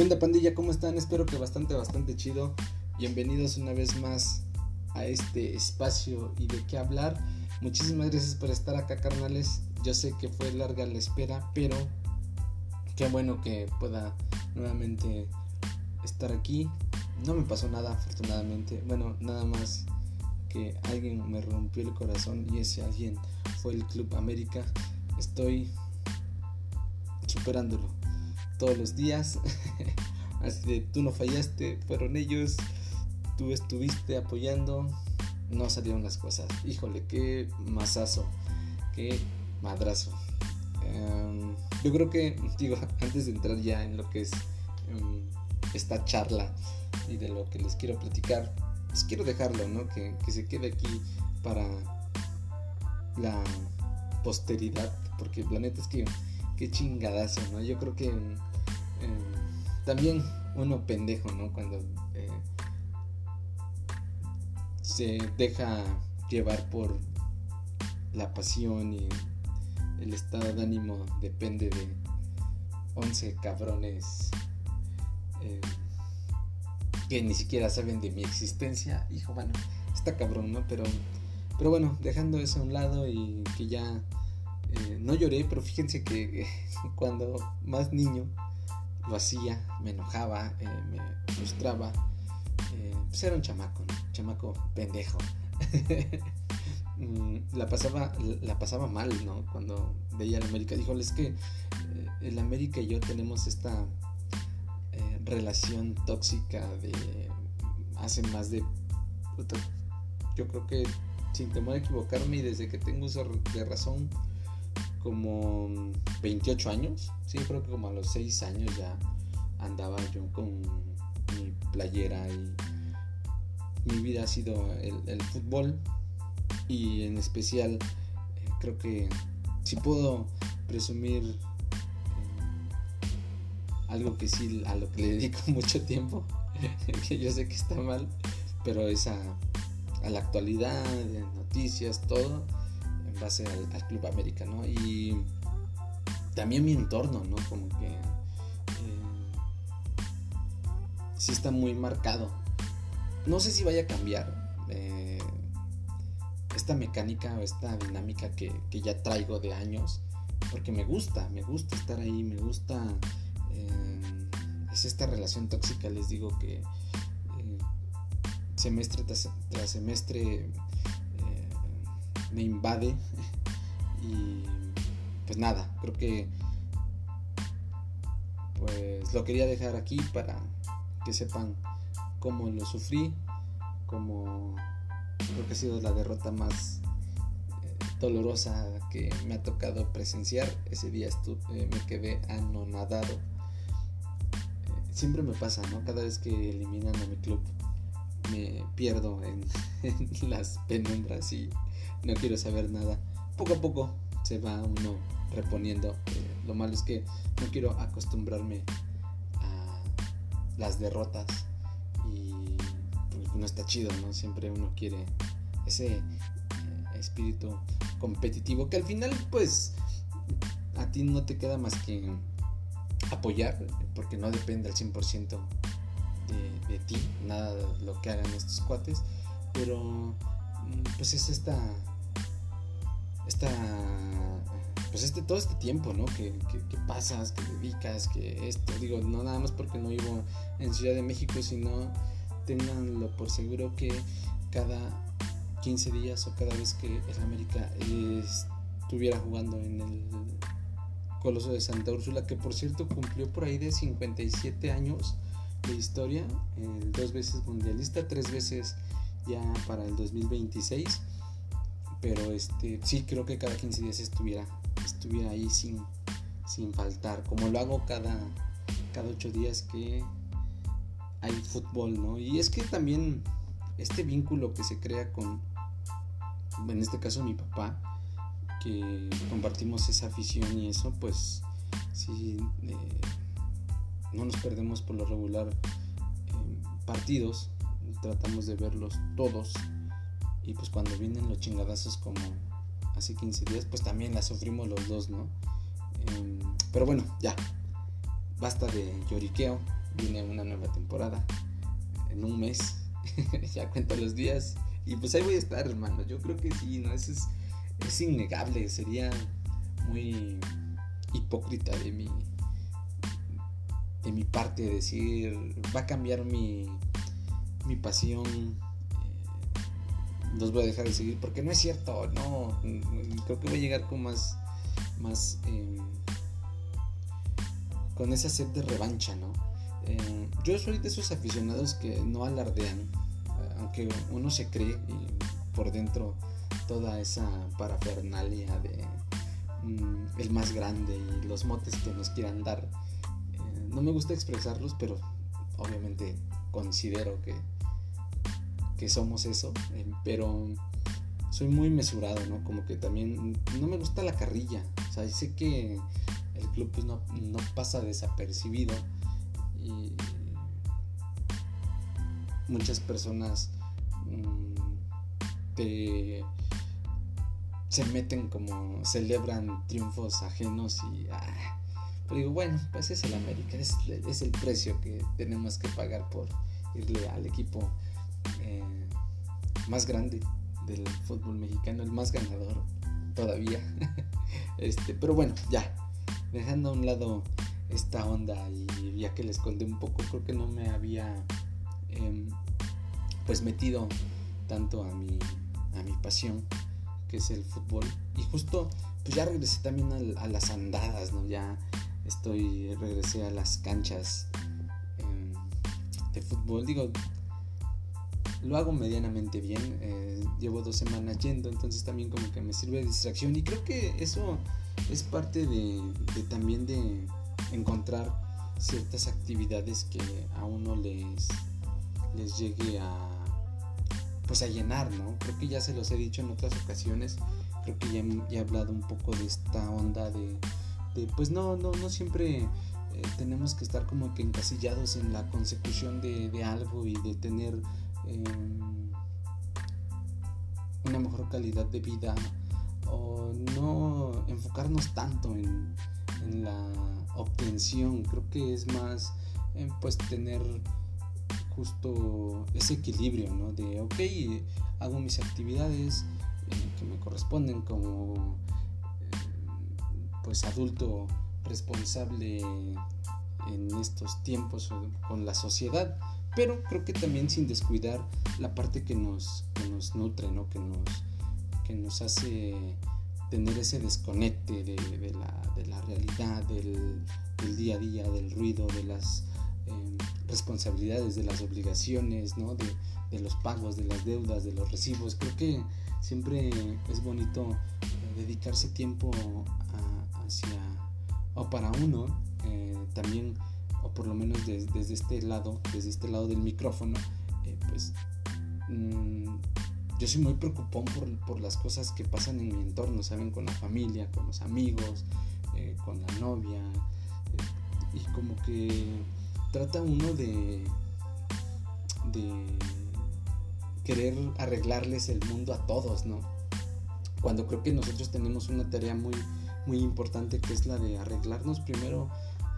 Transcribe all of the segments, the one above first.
¿Qué onda pandilla? ¿Cómo están? Espero que bastante, bastante chido. Bienvenidos una vez más a este espacio y de qué hablar. Muchísimas gracias por estar acá, carnales. Yo sé que fue larga la espera, pero qué bueno que pueda nuevamente estar aquí. No me pasó nada, afortunadamente. Bueno, nada más que alguien me rompió el corazón y ese alguien fue el Club América. Estoy superándolo todos los días. Así de tú no fallaste, fueron ellos, tú estuviste apoyando, no salieron las cosas. Híjole, qué masazo, qué madrazo. Em, yo creo que, digo, antes de entrar ya en lo que es em, esta charla y de lo que les quiero platicar, pues quiero dejarlo, ¿no? Que, que se quede aquí para la posteridad, porque la neta es que qué chingadazo, ¿no? Yo creo que también uno pendejo, ¿no? Cuando eh, se deja llevar por la pasión y el estado de ánimo depende de 11 cabrones eh, que ni siquiera saben de mi existencia. Hijo, bueno, está cabrón, ¿no? Pero, pero bueno, dejando eso a un lado y que ya eh, no lloré, pero fíjense que cuando más niño lo hacía, me enojaba, eh, me frustraba. Eh, pues era un chamaco, chamaco pendejo. Mm, la pasaba, la pasaba mal, ¿no? Cuando veía el América. Dijo, es que el América y yo tenemos esta relación tóxica de hace más de... Yo creo que sin temor a equivocarme y desde que tengo uso de razón, como 28 años, sí, creo que como a los 6 años ya andaba yo con mi playera y mi vida ha sido el, fútbol. Y en especial eh, creo que si puedo presumir eh, algo que sí a lo que le dedico mucho tiempo que yo sé que está mal pero es a, a la actualidad noticias todo base al, Club América, ¿no? Y también mi entorno, ¿no? Como que eh, sí está muy marcado. No sé si vaya a cambiar eh, esta mecánica o esta dinámica que, ya traigo de años, porque me gusta, me gusta estar ahí, me gusta... Eh, es esta relación tóxica, les digo que semestre tras, tras semestre me invade. Y pues nada, creo que pues lo quería dejar aquí para que sepan cómo lo sufrí, cómo creo que ha sido la derrota más eh, dolorosa que me ha tocado presenciar. Ese día eh, me quedé anonadado. Eh, siempre me pasa, ¿no? Cada vez que eliminan a mi club me pierdo en, en las penumbras y no quiero saber nada. Poco a poco se va uno reponiendo. Eh, lo malo es que no quiero acostumbrarme a las derrotas y pues, no está chido, ¿no? Siempre uno quiere ese eh, espíritu competitivo que al final pues a ti no te queda más que apoyar porque no depende al 100% de, de ti, nada de lo que hagan estos cuates, pero mm, pues es esta pues este todo este tiempo ¿no? que, pasas que dedicas que esto digo no nada más porque no vivo en Ciudad de México sino tenganlo por seguro que cada 15 días o cada vez que el América estuviera jugando en el Coloso de Santa Úrsula que por cierto cumplió por ahí de 57 años de historia dos veces mundialista tres veces ya para el 2026 pero este sí creo que cada 15 días estuviera estuviera ahí sin, sin faltar como lo hago cada cada 8 días que hay fútbol no y es que también este vínculo que se crea con en este caso mi papá que compartimos esa afición y eso pues sí eh, no nos perdemos por lo regular partidos tratamos de verlos todos y pues cuando vienen los chingadazos como hace 15 días, pues también la sufrimos los dos, ¿no? Em, pero bueno, ya. Basta de lloriqueo. viene una nueva temporada en un mes. ya cuento los días. Y pues ahí voy a estar, hermano. Yo creo que sí, ¿no? Eso es, es innegable. Sería muy hipócrita de mi, de mi parte decir, va a cambiar mi, mi pasión. Los voy a dejar de seguir porque no es cierto, no. Creo que voy a llegar con más, más em, con esa sed de revancha, ¿no? Eh, yo soy de esos aficionados que no alardean, eh, aunque uno se cree y por dentro toda esa parafernalia de mm, el más grande y los motes que nos quieran dar. Eh, no me gusta expresarlos, pero obviamente considero que, que somos eso, pero soy muy mesurado, ¿no? Como que también no me gusta la carrilla, o sea, sé que el club pues, no, pasa desapercibido y muchas personas mm, se meten como celebran triunfos ajenos y ah, pero digo bueno pues es el América es, el precio que tenemos que pagar por irle al equipo eh, más grande del fútbol mexicano el más ganador todavía. Este pero bueno ya dejando a un lado esta onda y ya que les conté un poco, creo que no me había em, pues metido tanto a mi, a mi pasión que es el fútbol. Y justo pues ya regresé también a, las andadas, ¿no? Ya estoy, regresé a las canchas em, de fútbol, digo, lo hago medianamente bien, eh, llevo dos semanas yendo, entonces también como que me sirve de distracción y creo que eso es parte de también de encontrar ciertas actividades que a uno les, les llegue a pues a llenar, ¿no? Creo que ya se los he dicho en otras ocasiones, creo que ya, he hablado un poco de esta onda de, pues no, no, no siempre eh, tenemos que estar como que encasillados en la consecución de, algo y de tener una mejor calidad de vida o no enfocarnos tanto en, en la obtención, creo que es más eh, pues tener justo ese equilibrio, ¿no? De, ok, hago mis actividades eh, que me corresponden como eh, pues adulto responsable en estos tiempos con la sociedad, pero creo que también sin descuidar la parte que nos, que nos nutre, ¿no? que, nos, que nos hace tener ese desconecte de, la, realidad, del, día a día, del ruido, de las em, responsabilidades, de las obligaciones, ¿no? de, los pagos, de las deudas, de los recibos. Creo que siempre es bonito eh, dedicarse tiempo hacia, o para uno, eh, también, o por lo menos desde este lado, desde este lado del micrófono, eh, pues mm, yo soy muy preocupón por, las cosas que pasan en mi entorno, ¿saben? Con la familia, con los amigos, eh, con la novia. Eh, y como que trata uno de, de querer arreglarles el mundo a todos, ¿no? Cuando creo que nosotros tenemos una tarea muy, muy importante que es la de arreglarnos primero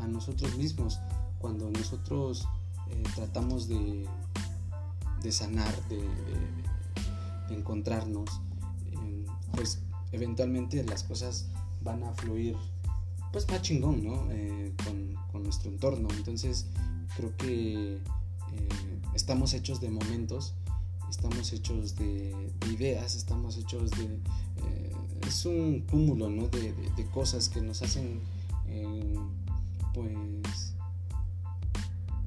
a nosotros mismos. Cuando nosotros eh, tratamos de, de sanar, de encontrarnos, pues eventualmente las cosas van a fluir pues más chingón, ¿no? Eh, con, nuestro entorno. Entonces creo que eh, estamos hechos de momentos, estamos hechos de, ideas, estamos hechos de... Eh, es un cúmulo, ¿no? De, cosas que nos hacen, pues,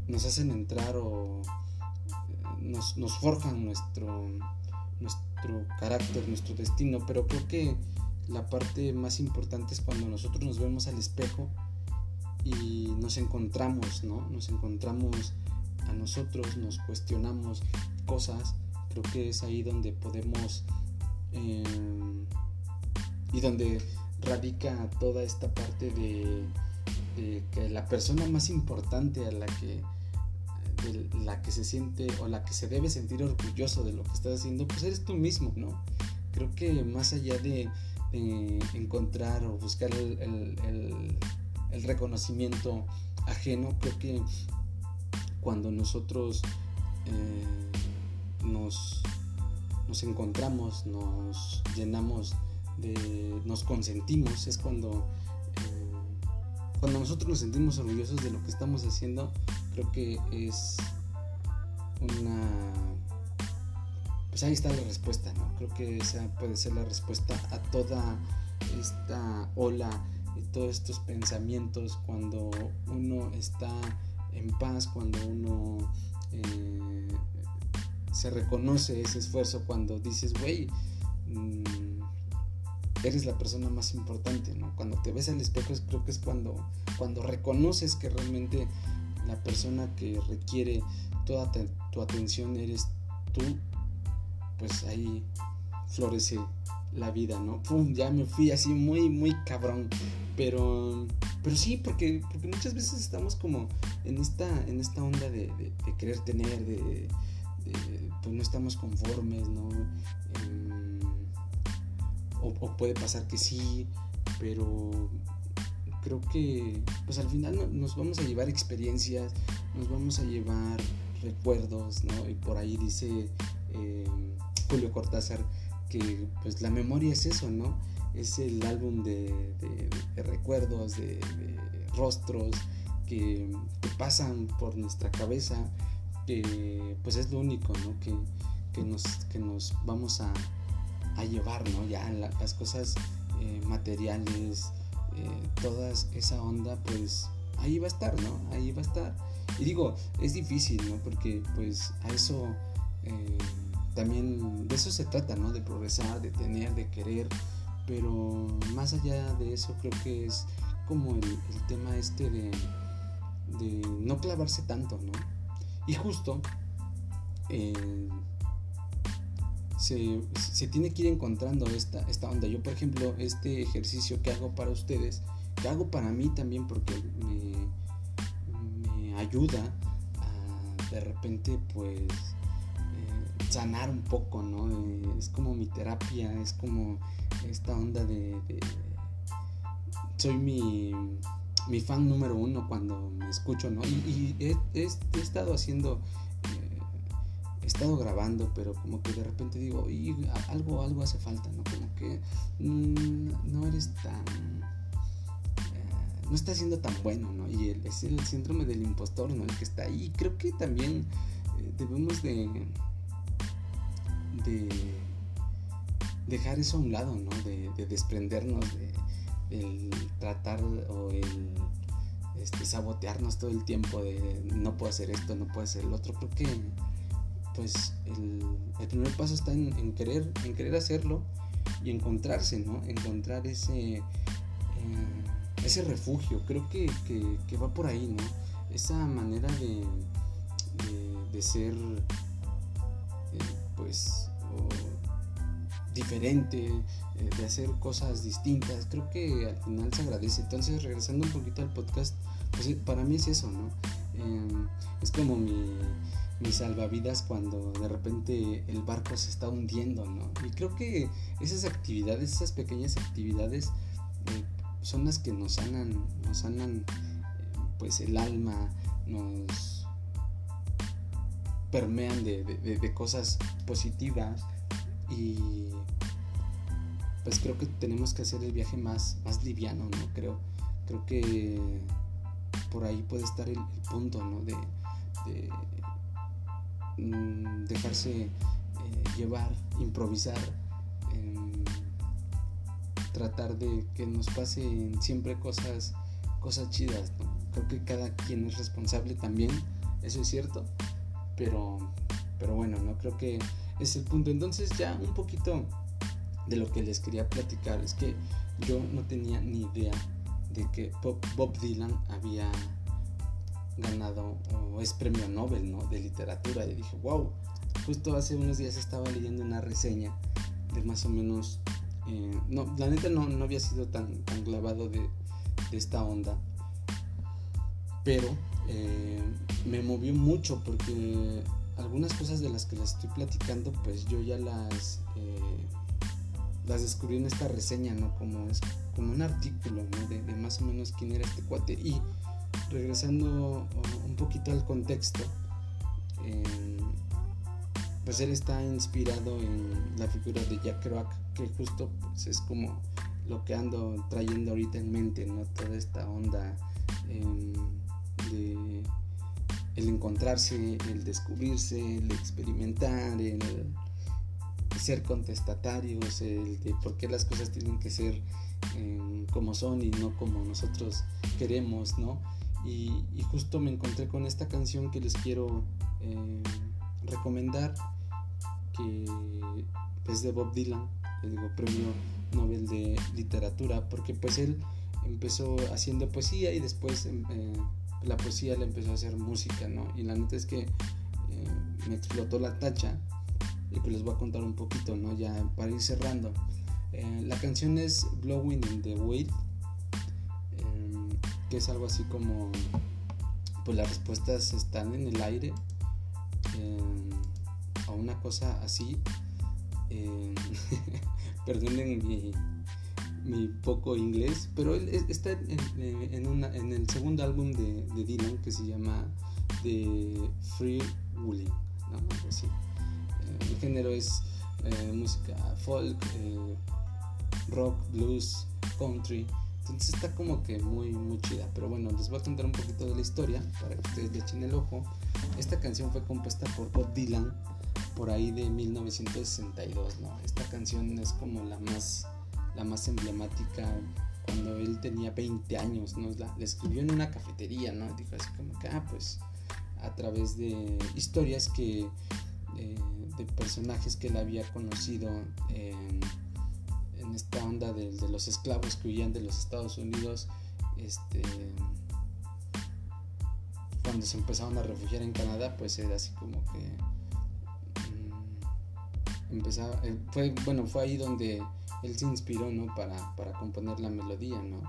nos hacen entrar o nos, nos forjan nuestro nuestro carácter, nuestro destino, pero creo que la parte más importante es cuando nosotros nos vemos al espejo y nos encontramos, ¿no? Nos encontramos a nosotros, nos cuestionamos cosas, creo que es ahí donde podemos em, y donde radica toda esta parte de, que la persona más importante a la que la que se siente o la que se debe sentir orgulloso de lo que estás haciendo, pues eres tú mismo, ¿no? Creo que más allá de, encontrar o buscar el, reconocimiento ajeno, creo que cuando nosotros eh, nos, nos encontramos, nos llenamos de, nos consentimos, es cuando, cuando nosotros nos sentimos orgullosos de lo que estamos haciendo, creo que es una pues ahí está la respuesta, ¿no? Creo que esa puede ser la respuesta a toda esta ola y todos estos pensamientos cuando uno está en paz, cuando uno eh, se reconoce ese esfuerzo, cuando dices, güey, mm, eres la persona más importante, ¿no? Cuando te ves al espejo creo que es cuando, cuando reconoces que realmente la persona que requiere toda tu atención eres tú, pues ahí florece la vida, ¿no? Pum, ya me fui así muy, muy cabrón. Pero, pero sí, porque, porque muchas veces estamos como en esta, en esta onda de, querer tener, de, pues no estamos conformes, ¿no? O, puede pasar que sí, pero creo que pues al final nos vamos a llevar experiencias, nos vamos a llevar recuerdos, ¿no? Y por ahí dice em, Julio Cortázar que pues la memoria es eso, ¿no? Es el álbum de, recuerdos, de, rostros que, pasan por nuestra cabeza, que pues es lo único, ¿no? Que, nos, que nos vamos a, llevar, ¿no? Ya las cosas eh, materiales, eh, toda esa onda, pues ahí va a estar, ¿no? Ahí va a estar. Y digo, es difícil, ¿no? Porque pues a eso... Eh, también de eso se trata, ¿no? De progresar, de tener, de querer, pero más allá de eso creo que es como el, tema este de, de, no clavarse tanto, ¿no? Y justo eh, se, tiene que ir encontrando esta, esta onda. Yo, por ejemplo, este ejercicio que hago para ustedes, que hago para mí también porque me, me ayuda a de repente pues sanar un poco, ¿no? Eh, es como mi terapia, es como esta onda de... soy mi, mi, fan número uno cuando me escucho, ¿no? Y, he, estado haciendo... Eh, he estado grabando, pero como que de repente digo, y algo, algo hace falta, ¿no? Como que mm, no eres tan... Eh, no está siendo tan bueno, ¿no? Y es el síndrome del impostor, ¿no? El que está ahí. Creo que también debemos de de dejar eso a un lado, ¿no? De, desprendernos de tratar o el este, sabotearnos todo el tiempo de no puedo hacer esto, no puedo hacer el otro. Creo que pues el, primer paso está en, querer, en querer hacerlo y encontrarse, ¿no? Encontrar ese, eh, ese refugio. Creo que, va por ahí, ¿no? Esa manera de, de ser pues diferente, eh, de hacer cosas distintas, creo que al final se agradece. Entonces, regresando un poquito al podcast, pues para mí es eso, ¿no? Em, es como mi, mi, salvavidas cuando de repente el barco se está hundiendo, ¿no? Y creo que esas actividades, esas pequeñas actividades, eh, son las que nos sanan, nos sanan eh, pues el alma, nos permean de, cosas positivas y pues creo que tenemos que hacer el viaje más, más liviano, ¿no? Creo, creo que por ahí puede estar el, punto, ¿no? De, mm, dejarse eh, llevar, improvisar, em, tratar de que nos pasen siempre cosas, cosas chidas, Creo que cada quien es responsable también, eso es cierto, pero, pero bueno, no creo que es el punto. Entonces ya un poquito de lo que les quería platicar es que yo no tenía ni idea de que Bob Dylan había ganado o es premio Nobel ¿no? de literatura y dije wow justo hace unos días estaba leyendo una reseña de más o menos eh, no la neta no, no había sido tan, tan clavado de, de esta onda pero eh, me movió mucho porque algunas cosas de las que les estoy platicando, pues yo ya las, eh, las descubrí en esta reseña, ¿no? Como es como un artículo, ¿no? De, más o menos quién era este cuate. Y regresando un poquito al contexto, pues él está inspirado en la figura de Jack Kerouac, que justo pues, es como lo que ando trayendo ahorita en mente, ¿no? Toda esta onda em, de el encontrarse, el descubrirse, el experimentar, el ser contestatarios, el de por qué las cosas tienen que ser em, como son y no como nosotros queremos, ¿no? Y, justo me encontré con esta canción que les quiero em, recomendar, que es de Bob Dylan, le digo premio Nobel de literatura, porque pues él empezó haciendo poesía y después em, eh, la poesía le empezó a hacer música, ¿no? Y la neta es que eh, me explotó la tacha y pues les voy a contar un poquito, ¿no? Ya para ir cerrando. Eh, la canción es Blowing in the Wind, que es algo así como, pues las respuestas están en el aire, a una cosa así. perdonen mi, poco inglés, pero está en, una, en el segundo álbum de, Dylan que se llama The Free Willing. Eh, el género es eh, música folk, eh, rock, blues, country. Entonces está como que muy, muy chida. Pero bueno, les voy a contar un poquito de la historia para que ustedes le echen el ojo. Esta canción fue compuesta por Bob Dylan por ahí de 1962, ¿no? Esta canción es como la más, la más emblemática cuando él tenía 20 años, ¿no? La, escribió en una cafetería, ¿no? Dijo así como que, ah, pues a través de historias que, eh, de personajes que él había conocido esta onda de, los esclavos que huían de los Estados Unidos, este cuando se empezaron a refugiar en Canadá, pues era así como que empezaba, eh, fue, bueno, fue ahí donde él se inspiró, ¿no? Para, para componer la melodía, ¿no?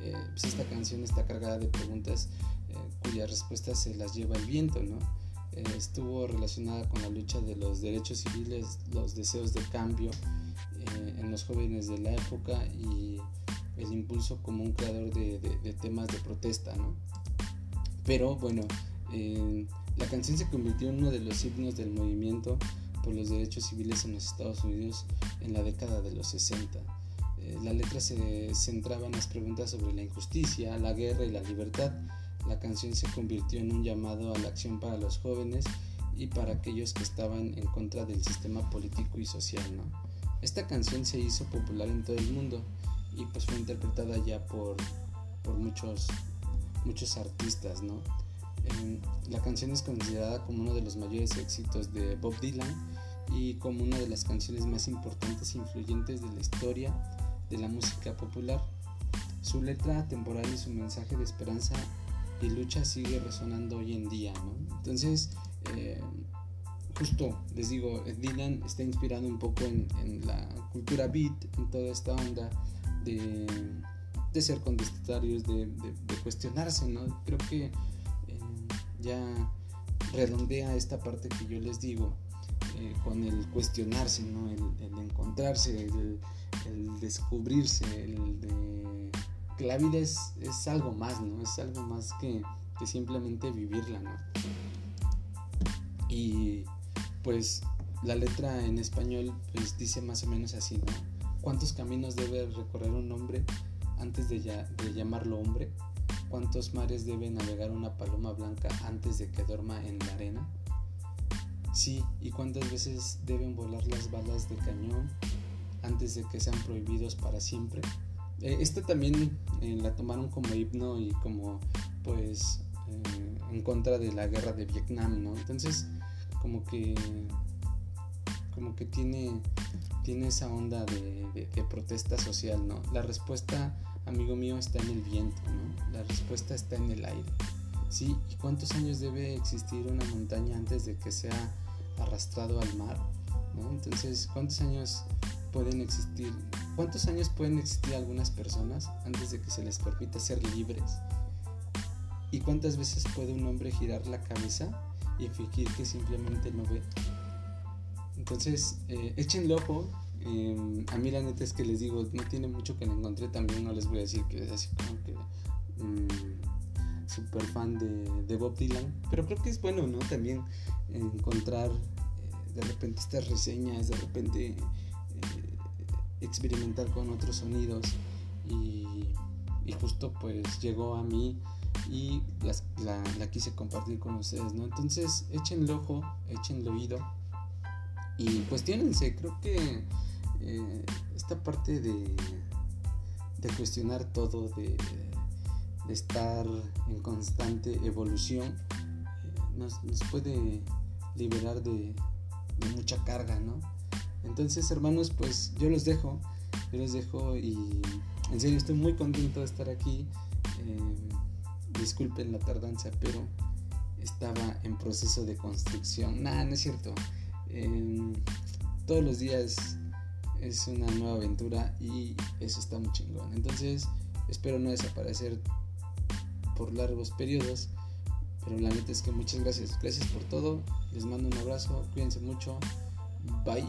Eh, pues esta canción está cargada de preguntas eh, cuyas respuestas se las lleva el viento, ¿no? estuvo relacionada con la lucha de los derechos civiles, los deseos de cambio en los jóvenes de la época y el impulso como un creador de, temas de protesta, ¿no? Pero bueno, la canción se convirtió en uno de los signos del movimiento por los derechos civiles en los Estados Unidos en la década de los 60. Eh, la letra se centraba en las preguntas sobre la injusticia, la guerra y la libertad. La canción se convirtió en un llamado a la acción para los jóvenes y para aquellos que estaban en contra del sistema político y social. ¿no? Esta canción se hizo popular en todo el mundo y pues fue interpretada ya por, por muchos, muchos artistas. ¿no? la canción es considerada como uno de los mayores éxitos de Bob Dylan y como una de las canciones más importantes e influyentes de la historia de la música popular. Su letra temporal y su mensaje de esperanza y lucha sigue resonando hoy en día. Entonces, eh, justo les digo, Dylan está inspirado un poco en, la cultura beat, en toda esta onda de, ser contestatarios, de, cuestionarse. ¿no? Creo que ya redondea esta parte que yo les digo eh, con el cuestionarse, ¿no? el, encontrarse, el, descubrirse, el de que la vida es, algo más, ¿no? Es algo más que, simplemente vivirla, ¿no? Y pues la letra en español pues dice más o menos así. ¿Cuántos caminos debe recorrer un hombre antes de llamarlo hombre? ¿Cuántos mares debe navegar una paloma blanca antes de que duerma en la arena? Sí, ¿y cuántas veces deben volar las balas de cañón antes de que sean prohibidos para siempre? Eh, esta también eh, la tomaron como himno y como pues eh, en contra de la guerra de Vietnam, ¿no? Entonces como que como que tiene tiene esa onda de, de protesta social, ¿no? La respuesta amigo mío, está en el viento, ¿no? La respuesta está en el aire. ¿Sí? ¿Y cuántos años debe existir una montaña antes de que sea arrastrado al mar? ¿no? Entonces, ¿cuántos años pueden existir? ¿Cuántos años pueden existir algunas personas antes de que se les permita ser libres? ¿Y cuántas veces puede un hombre girar la cabeza y fingir que simplemente no ve? Entonces, eh, échenle ojo Em, a mí la neta es que les digo, no tiene mucho que le encontré también, no les voy a decir que es así como que mm, super fan de, Bob Dylan, pero creo que es bueno, ¿no? También encontrar eh, de repente estas reseñas, de repente eh, experimentar con otros sonidos y, justo pues llegó a mí y la, la, quise compartir con ustedes, ¿no? Entonces échenle ojo, échenle oído y cuestionense, creo que eh, esta parte de, de cuestionar todo, de estar en constante evolución, eh, nos, puede liberar de, mucha carga, ¿no? Entonces, hermanos, pues yo los dejo, yo los dejo y en serio estoy muy contento de estar aquí. Eh, disculpen la tardanza, pero estaba en proceso de construcción. Nada, no es cierto. Em, todos los días es una nueva aventura y eso está muy chingón. Entonces, espero no desaparecer por largos periodos. Pero la neta es que muchas gracias. Gracias por todo. Les mando un abrazo. Cuídense mucho. Bye.